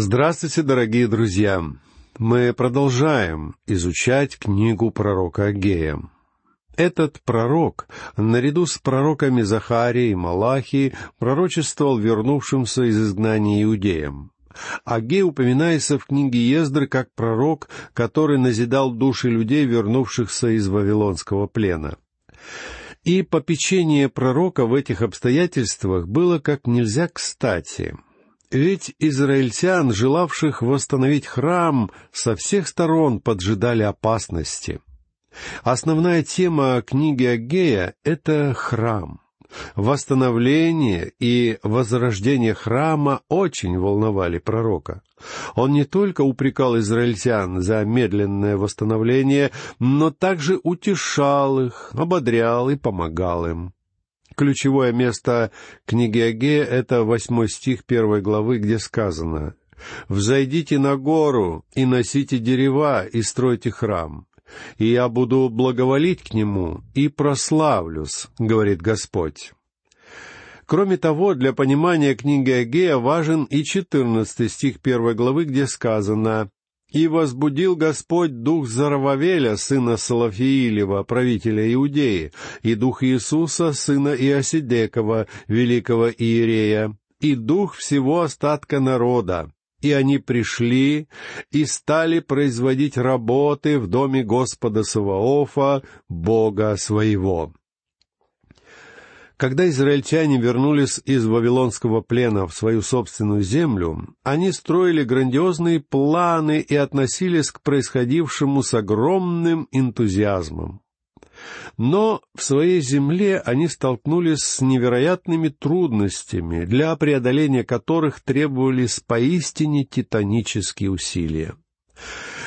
Здравствуйте, дорогие друзья! Мы продолжаем изучать книгу пророка Агея. Этот пророк, наряду с пророками Захарией и Малахией, пророчествовал вернувшимся из изгнания иудеям. Агей упоминается в книге Ездры как пророк, который назидал души людей, вернувшихся из Вавилонского плена. И попечение пророка в этих обстоятельствах было как нельзя кстати — ведь израильтян, желавших восстановить храм, со всех сторон поджидали опасности. Основная тема книги Агея — это храм. Восстановление и возрождение храма очень волновали пророка. Он не только упрекал израильтян за медленное восстановление, но также утешал их, ободрял и помогал им. Ключевое место книги Агея — это восьмой стих первой главы, где сказано «Взойдите на гору и носите дерева и стройте храм, и я буду благоволить к нему и прославлюсь», — говорит Господь. Кроме того, для понимания книги Агея важен и четырнадцатый стих первой главы, где сказано и возбудил Господь дух Зарававеля, сына Салафиилева, правителя Иудеи, и дух Иисуса, сына Иосидекова, великого Иерея, и дух всего остатка народа. И они пришли и стали производить работы в доме Господа Саваофа, Бога своего. Когда израильтяне вернулись из Вавилонского плена в свою собственную землю, они строили грандиозные планы и относились к происходившему с огромным энтузиазмом. Но в своей земле они столкнулись с невероятными трудностями, для преодоления которых требовались поистине титанические усилия.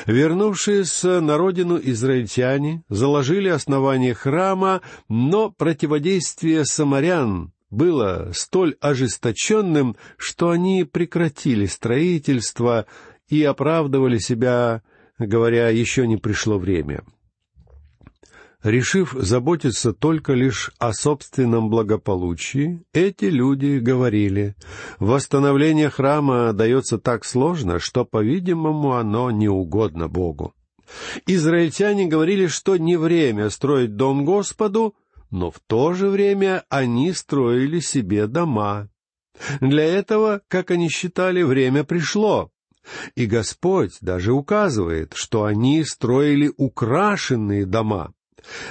Вернувшиеся на родину израильтяне заложили основание храма, но противодействие самарян было столь ожесточенным, что они прекратили строительство и оправдывали себя, говоря, еще не пришло время решив заботиться только лишь о собственном благополучии, эти люди говорили, восстановление храма дается так сложно, что, по-видимому, оно не угодно Богу. Израильтяне говорили, что не время строить дом Господу, но в то же время они строили себе дома. Для этого, как они считали, время пришло. И Господь даже указывает, что они строили украшенные дома.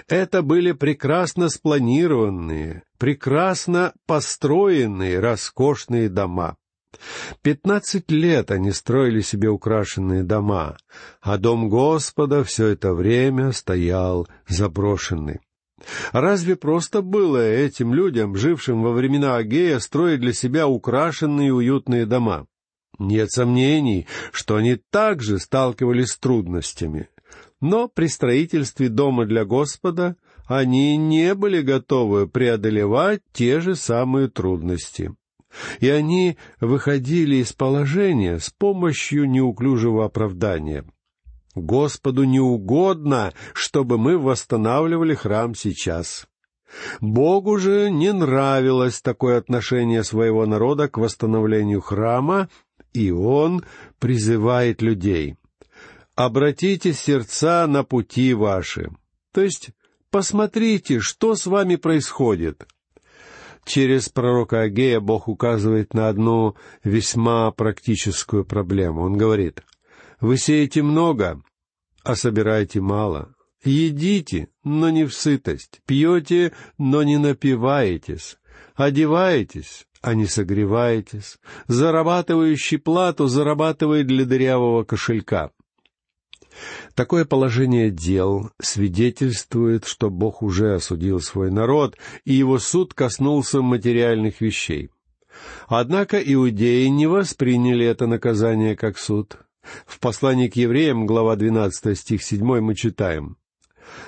Это были прекрасно спланированные, прекрасно построенные, роскошные дома. Пятнадцать лет они строили себе украшенные дома, а дом Господа все это время стоял заброшенный. Разве просто было этим людям, жившим во времена Агея, строить для себя украшенные уютные дома? Нет сомнений, что они также сталкивались с трудностями. Но при строительстве дома для Господа они не были готовы преодолевать те же самые трудности. И они выходили из положения с помощью неуклюжего оправдания. Господу не угодно, чтобы мы восстанавливали храм сейчас. Богу же не нравилось такое отношение своего народа к восстановлению храма, и Он призывает людей обратите сердца на пути ваши. То есть посмотрите, что с вами происходит. Через пророка Агея Бог указывает на одну весьма практическую проблему. Он говорит, «Вы сеете много, а собираете мало. Едите, но не в сытость. Пьете, но не напиваетесь. Одеваетесь, а не согреваетесь. Зарабатывающий плату зарабатывает для дырявого кошелька. Такое положение дел свидетельствует, что Бог уже осудил свой народ, и его суд коснулся материальных вещей. Однако иудеи не восприняли это наказание как суд. В послании к евреям, глава 12, стих 7, мы читаем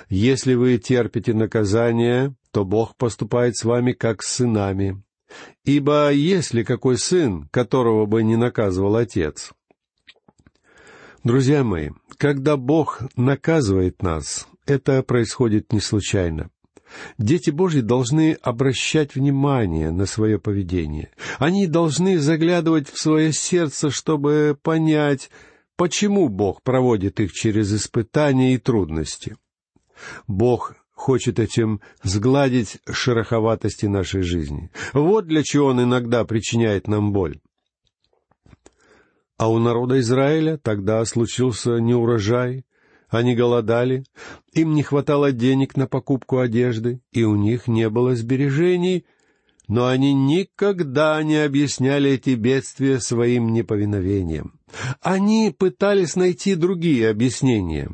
«Если вы терпите наказание, то Бог поступает с вами как с сынами. Ибо есть ли какой сын, которого бы не наказывал отец?» Друзья мои, когда Бог наказывает нас, это происходит не случайно. Дети Божьи должны обращать внимание на свое поведение. Они должны заглядывать в свое сердце, чтобы понять, почему Бог проводит их через испытания и трудности. Бог хочет этим сгладить шероховатости нашей жизни. Вот для чего Он иногда причиняет нам боль. А у народа Израиля тогда случился неурожай, они голодали, им не хватало денег на покупку одежды, и у них не было сбережений, но они никогда не объясняли эти бедствия своим неповиновением. Они пытались найти другие объяснения.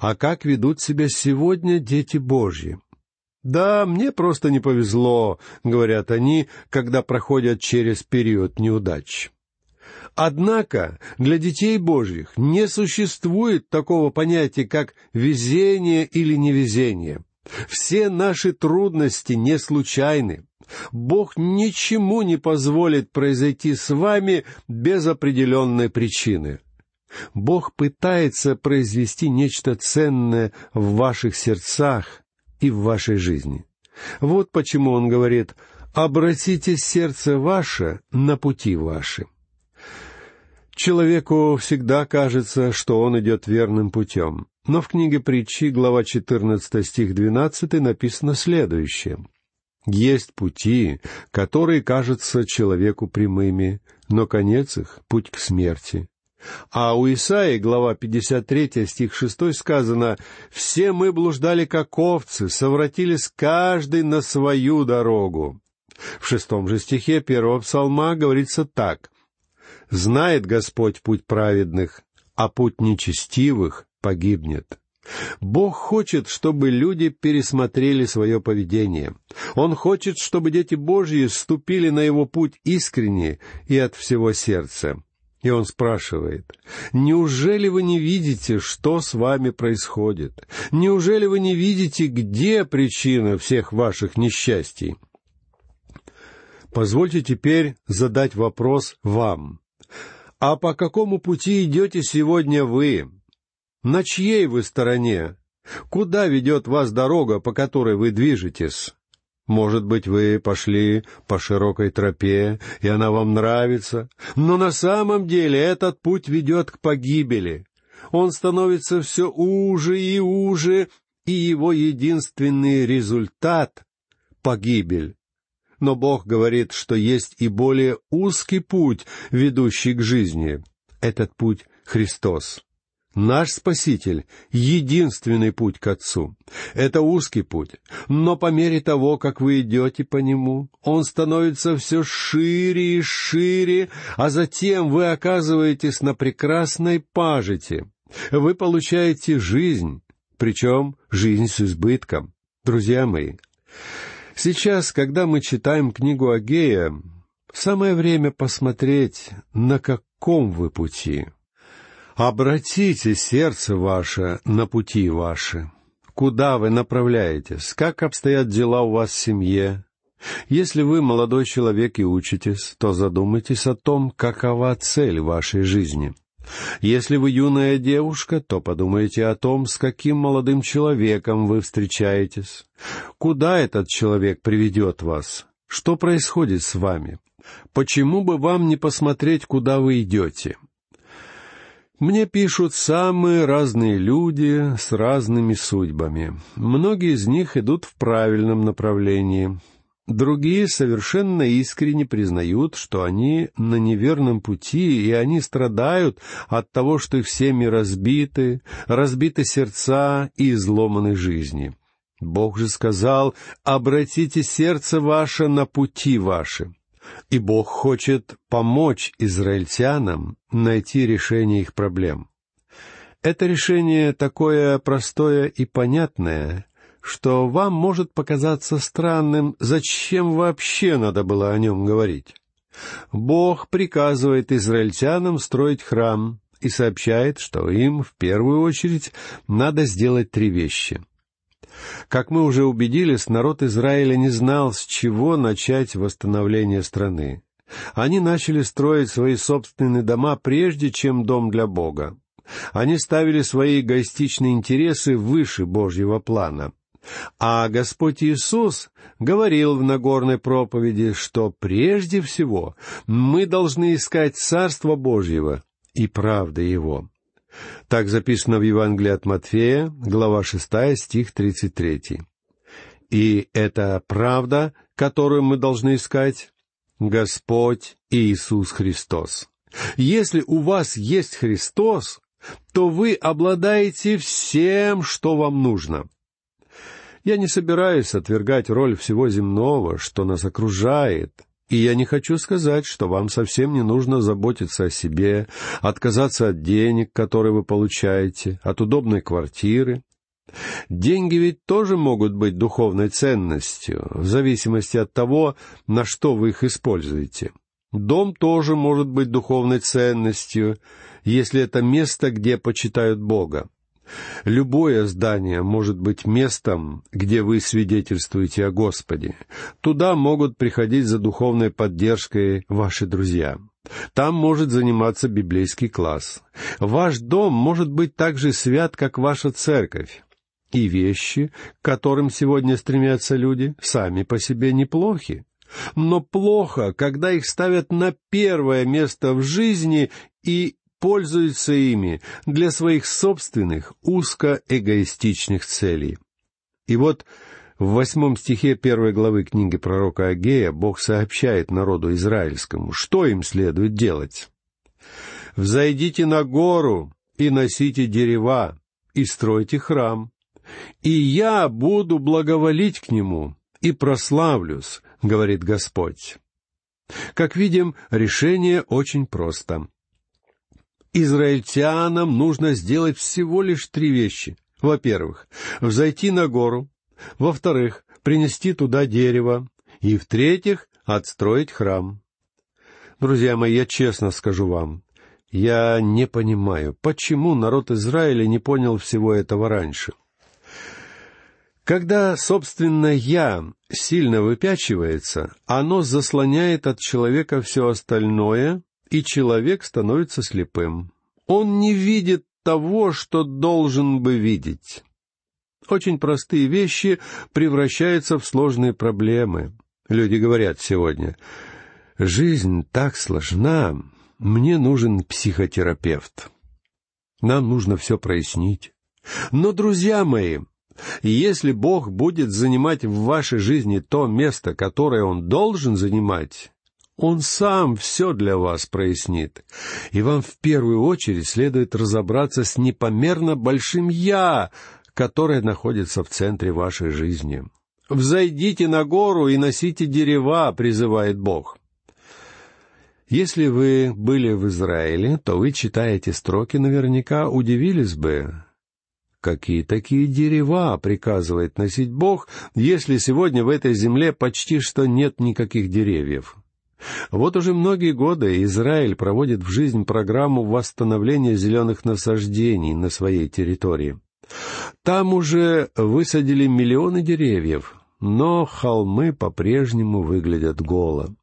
А как ведут себя сегодня дети Божьи? «Да, мне просто не повезло», — говорят они, когда проходят через период неудач. Однако для детей Божьих не существует такого понятия, как везение или невезение. Все наши трудности не случайны. Бог ничему не позволит произойти с вами без определенной причины. Бог пытается произвести нечто ценное в ваших сердцах и в вашей жизни. Вот почему Он говорит «обратите сердце ваше на пути ваши». Человеку всегда кажется, что он идет верным путем. Но в книге притчи, глава 14, стих 12, написано следующее. «Есть пути, которые кажутся человеку прямыми, но конец их — путь к смерти». А у Исаии, глава 53, стих 6 сказано, «Все мы блуждали, как овцы, совратились каждый на свою дорогу». В шестом же стихе первого псалма говорится так, Знает Господь путь праведных, а путь нечестивых погибнет. Бог хочет, чтобы люди пересмотрели свое поведение. Он хочет, чтобы дети Божьи ступили на его путь искренне и от всего сердца. И он спрашивает, «Неужели вы не видите, что с вами происходит? Неужели вы не видите, где причина всех ваших несчастий?» Позвольте теперь задать вопрос вам. А по какому пути идете сегодня вы? На чьей вы стороне? Куда ведет вас дорога, по которой вы движетесь? Может быть, вы пошли по широкой тропе, и она вам нравится, но на самом деле этот путь ведет к погибели. Он становится все уже и уже, и его единственный результат — погибель. Но Бог говорит, что есть и более узкий путь, ведущий к жизни. Этот путь — Христос. Наш Спаситель — единственный путь к Отцу. Это узкий путь, но по мере того, как вы идете по нему, он становится все шире и шире, а затем вы оказываетесь на прекрасной пажите. Вы получаете жизнь, причем жизнь с избытком. Друзья мои, Сейчас, когда мы читаем книгу Агея, самое время посмотреть, на каком вы пути. Обратите сердце ваше на пути ваши. Куда вы направляетесь? Как обстоят дела у вас в семье? Если вы молодой человек и учитесь, то задумайтесь о том, какова цель вашей жизни — если вы юная девушка, то подумайте о том, с каким молодым человеком вы встречаетесь. Куда этот человек приведет вас? Что происходит с вами? Почему бы вам не посмотреть, куда вы идете? Мне пишут самые разные люди с разными судьбами. Многие из них идут в правильном направлении. Другие совершенно искренне признают, что они на неверном пути, и они страдают от того, что их семьи разбиты, разбиты сердца и изломаны жизни. Бог же сказал, «Обратите сердце ваше на пути ваши». И Бог хочет помочь израильтянам найти решение их проблем. Это решение такое простое и понятное, что вам может показаться странным, зачем вообще надо было о нем говорить. Бог приказывает израильтянам строить храм и сообщает, что им в первую очередь надо сделать три вещи. Как мы уже убедились, народ Израиля не знал, с чего начать восстановление страны. Они начали строить свои собственные дома прежде, чем дом для Бога. Они ставили свои эгоистичные интересы выше Божьего плана — А Господь Иисус говорил в Нагорной проповеди, что прежде всего мы должны искать Царство Божьего и правды Его. Так записано в Евангелии от Матфея, глава 6, стих 33. И это правда, которую мы должны искать, Господь Иисус Христос. Если у вас есть Христос, то вы обладаете всем, что вам нужно. Я не собираюсь отвергать роль всего земного, что нас окружает, и я не хочу сказать, что вам совсем не нужно заботиться о себе, отказаться от денег, которые вы получаете, от удобной квартиры. Деньги ведь тоже могут быть духовной ценностью, в зависимости от того, на что вы их используете. Дом тоже может быть духовной ценностью, если это место, где почитают Бога. Любое здание может быть местом, где вы свидетельствуете о Господе. Туда могут приходить за духовной поддержкой ваши друзья. Там может заниматься библейский класс. Ваш дом может быть так же свят, как ваша церковь. И вещи, к которым сегодня стремятся люди, сами по себе неплохи. Но плохо, когда их ставят на первое место в жизни и пользуются ими для своих собственных узкоэгоистичных целей. И вот в восьмом стихе первой главы книги пророка Агея Бог сообщает народу израильскому, что им следует делать. «Взойдите на гору и носите дерева, и стройте храм, и я буду благоволить к нему и прославлюсь, — говорит Господь. Как видим, решение очень просто израильтянам нужно сделать всего лишь три вещи. Во-первых, взойти на гору. Во-вторых, принести туда дерево. И в-третьих, отстроить храм. Друзья мои, я честно скажу вам, я не понимаю, почему народ Израиля не понял всего этого раньше. Когда, собственно, «я» сильно выпячивается, оно заслоняет от человека все остальное, и человек становится слепым. Он не видит того, что должен бы видеть. Очень простые вещи превращаются в сложные проблемы. Люди говорят сегодня, «Жизнь так сложна, мне нужен психотерапевт». Нам нужно все прояснить. Но, друзья мои, если Бог будет занимать в вашей жизни то место, которое Он должен занимать, он сам все для вас прояснит. И вам в первую очередь следует разобраться с непомерно большим «я», которое находится в центре вашей жизни. «Взойдите на гору и носите дерева», — призывает Бог. Если вы были в Израиле, то вы, читая эти строки, наверняка удивились бы, Какие такие дерева приказывает носить Бог, если сегодня в этой земле почти что нет никаких деревьев? Вот уже многие годы Израиль проводит в жизнь программу восстановления зеленых насаждений на своей территории. Там уже высадили миллионы деревьев, но холмы по-прежнему выглядят голо.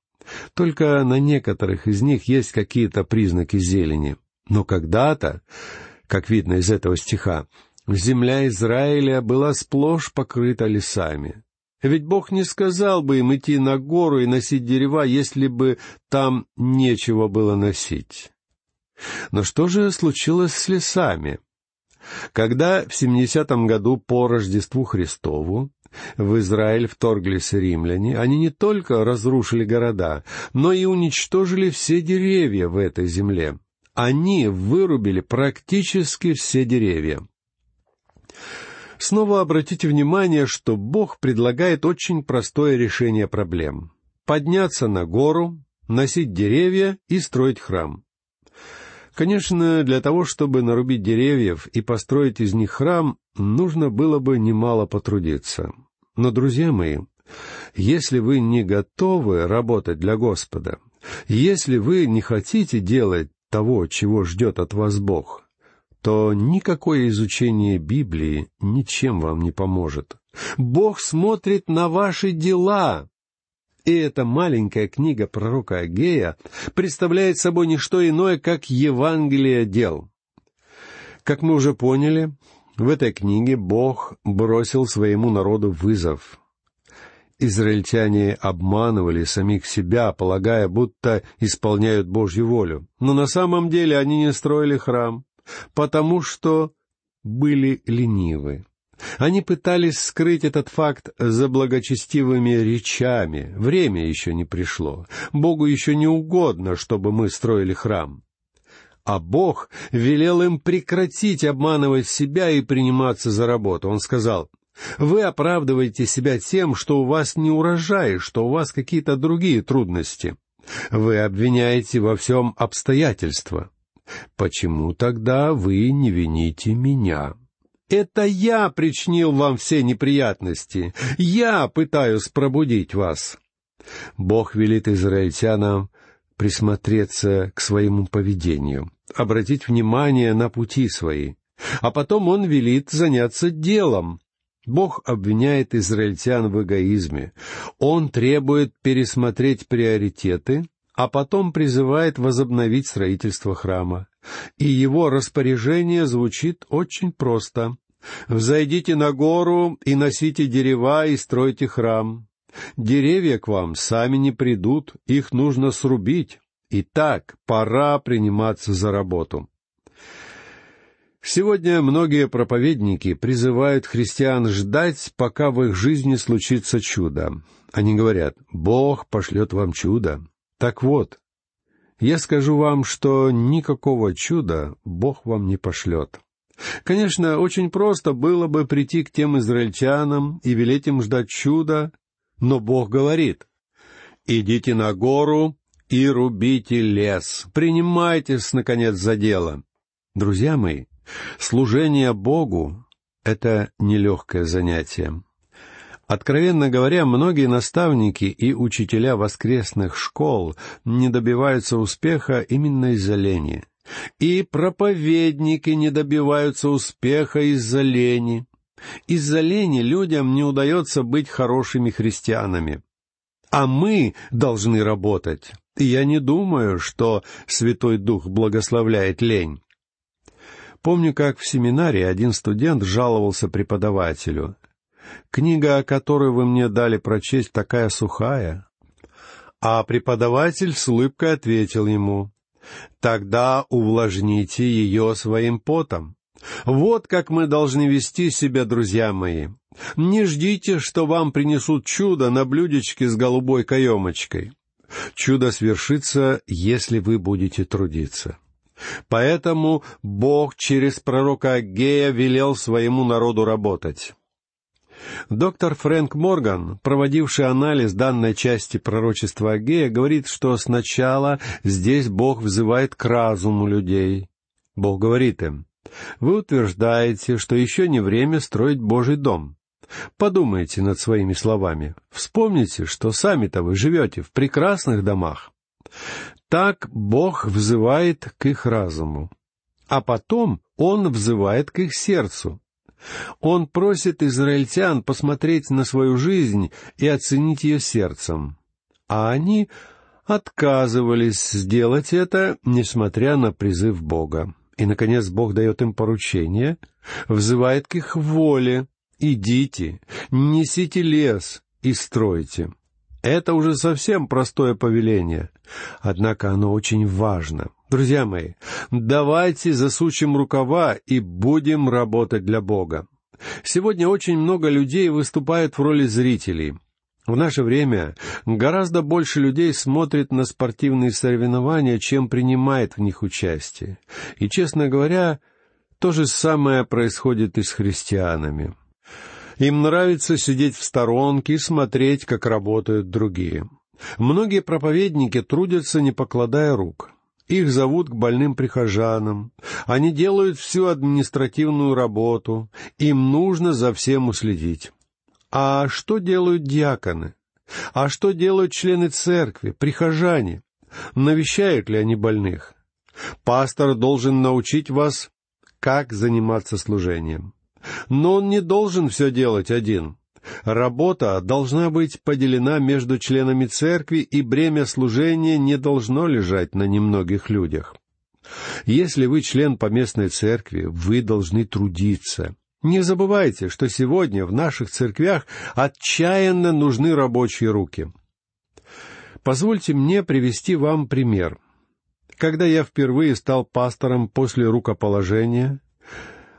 Только на некоторых из них есть какие-то признаки зелени. Но когда-то, как видно из этого стиха, земля Израиля была сплошь покрыта лесами. Ведь Бог не сказал бы им идти на гору и носить дерева, если бы там нечего было носить. Но что же случилось с лесами? Когда в 70-м году по Рождеству Христову в Израиль вторглись римляне, они не только разрушили города, но и уничтожили все деревья в этой земле. Они вырубили практически все деревья. Снова обратите внимание, что Бог предлагает очень простое решение проблем. Подняться на гору, носить деревья и строить храм. Конечно, для того, чтобы нарубить деревьев и построить из них храм, нужно было бы немало потрудиться. Но, друзья мои, если вы не готовы работать для Господа, если вы не хотите делать того, чего ждет от вас Бог, то никакое изучение Библии ничем вам не поможет. Бог смотрит на ваши дела. И эта маленькая книга пророка Агея представляет собой не что иное, как Евангелие дел. Как мы уже поняли, В этой книге Бог бросил своему народу вызов. Израильтяне обманывали самих себя, полагая, будто исполняют Божью волю. Но на самом деле они не строили храм, потому что были ленивы. Они пытались скрыть этот факт за благочестивыми речами. Время еще не пришло. Богу еще не угодно, чтобы мы строили храм. А Бог велел им прекратить обманывать себя и приниматься за работу. Он сказал, «Вы оправдываете себя тем, что у вас не урожай, что у вас какие-то другие трудности. Вы обвиняете во всем обстоятельства. Почему тогда вы не вините меня?» Это я причинил вам все неприятности. Я пытаюсь пробудить вас. Бог велит израильтянам присмотреться к своему поведению, обратить внимание на пути свои. А потом он велит заняться делом. Бог обвиняет израильтян в эгоизме. Он требует пересмотреть приоритеты, а потом призывает возобновить строительство храма. И его распоряжение звучит очень просто. «Взойдите на гору и носите дерева и стройте храм. Деревья к вам сами не придут, их нужно срубить. Итак, пора приниматься за работу». Сегодня многие проповедники призывают христиан ждать, пока в их жизни случится чудо. Они говорят, Бог пошлет вам чудо. Так вот, я скажу вам, что никакого чуда Бог вам не пошлет. Конечно, очень просто было бы прийти к тем израильтянам и велеть им ждать чуда, но Бог говорит, «Идите на гору и рубите лес, принимайтесь, наконец, за дело». Друзья мои, служение Богу — это нелегкое занятие. Откровенно говоря, многие наставники и учителя воскресных школ не добиваются успеха именно из-за лени. И проповедники не добиваются успеха из-за лени. Из-за лени людям не удается быть хорошими христианами. А мы должны работать. И я не думаю, что Святой Дух благословляет лень. Помню, как в семинаре один студент жаловался преподавателю. Книга, которую вы мне дали прочесть, такая сухая. А преподаватель с улыбкой ответил ему, «Тогда увлажните ее своим потом. Вот как мы должны вести себя, друзья мои. Не ждите, что вам принесут чудо на блюдечке с голубой каемочкой. Чудо свершится, если вы будете трудиться. Поэтому Бог через пророка Агея велел своему народу работать. Доктор Фрэнк Морган, проводивший анализ данной части пророчества Агея, говорит, что сначала здесь Бог взывает к разуму людей. Бог говорит им, «Вы утверждаете, что еще не время строить Божий дом. Подумайте над своими словами. Вспомните, что сами-то вы живете в прекрасных домах. Так Бог взывает к их разуму. А потом Он взывает к их сердцу. Он просит израильтян посмотреть на свою жизнь и оценить ее сердцем. А они отказывались сделать это, несмотря на призыв Бога. И, наконец, Бог дает им поручение, взывает к их воле. «Идите, несите лес и стройте». Это уже совсем простое повеление, однако оно очень важно. Друзья мои, давайте засучим рукава и будем работать для Бога. Сегодня очень много людей выступают в роли зрителей. В наше время гораздо больше людей смотрит на спортивные соревнования, чем принимает в них участие. И, честно говоря, то же самое происходит и с христианами. Им нравится сидеть в сторонке и смотреть, как работают другие. Многие проповедники трудятся, не покладая рук. Их зовут к больным прихожанам. Они делают всю административную работу. Им нужно за всем уследить. А что делают диаконы? А что делают члены церкви, прихожане? Навещают ли они больных? Пастор должен научить вас, как заниматься служением. Но он не должен все делать один. Работа должна быть поделена между членами церкви, и бремя служения не должно лежать на немногих людях. Если вы член поместной церкви, вы должны трудиться. Не забывайте, что сегодня в наших церквях отчаянно нужны рабочие руки. Позвольте мне привести вам пример. Когда я впервые стал пастором после рукоположения,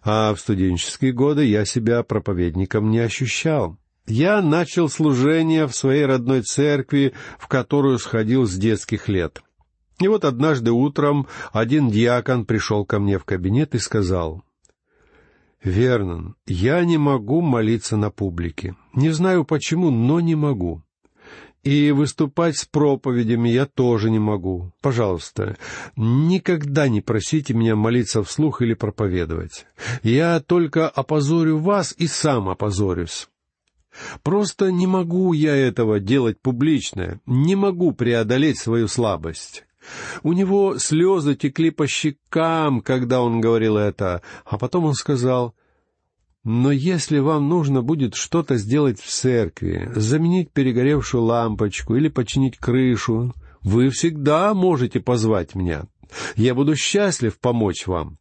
а в студенческие годы я себя проповедником не ощущал. Я начал служение в своей родной церкви, в которую сходил с детских лет. И вот однажды утром один диакон пришел ко мне в кабинет и сказал, «Вернон, я не могу молиться на публике. Не знаю почему, но не могу. И выступать с проповедями я тоже не могу. Пожалуйста, никогда не просите меня молиться вслух или проповедовать. Я только опозорю вас и сам опозорюсь. Просто не могу я этого делать публично, не могу преодолеть свою слабость. У него слезы текли по щекам, когда он говорил это, а потом он сказал, «Но если вам нужно будет что-то сделать в церкви, заменить перегоревшую лампочку или починить крышу, вы всегда можете позвать меня. Я буду счастлив помочь вам».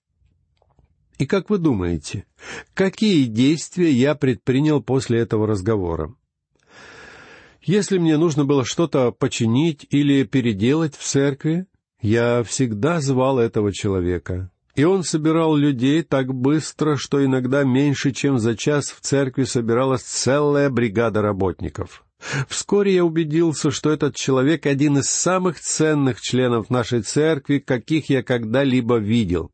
И как вы думаете, какие действия я предпринял после этого разговора? Если мне нужно было что-то починить или переделать в церкви, я всегда звал этого человека. И он собирал людей так быстро, что иногда меньше, чем за час в церкви собиралась целая бригада работников. Вскоре я убедился, что этот человек один из самых ценных членов нашей церкви, каких я когда-либо видел.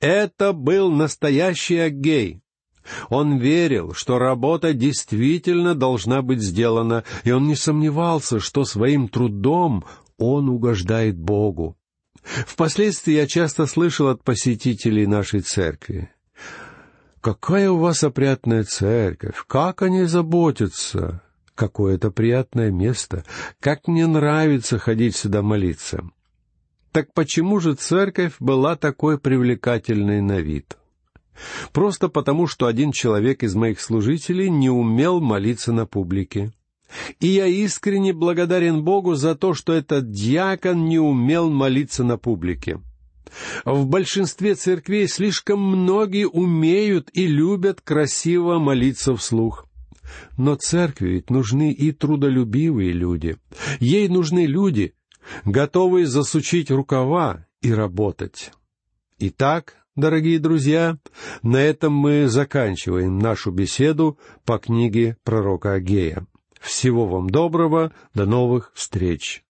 Это был настоящий Агей. Он верил, что работа действительно должна быть сделана, и он не сомневался, что своим трудом он угождает Богу. Впоследствии я часто слышал от посетителей нашей церкви. «Какая у вас опрятная церковь! Как они заботятся! Какое это приятное место! Как мне нравится ходить сюда молиться!» Так почему же церковь была такой привлекательной на вид? Просто потому, что один человек из моих служителей не умел молиться на публике. И я искренне благодарен Богу за то, что этот диакон не умел молиться на публике. В большинстве церквей слишком многие умеют и любят красиво молиться вслух. Но церкви ведь нужны и трудолюбивые люди. Ей нужны люди, готовые засучить рукава и работать. Итак, дорогие друзья, на этом мы заканчиваем нашу беседу по книге пророка Агея. Всего вам доброго, до новых встреч!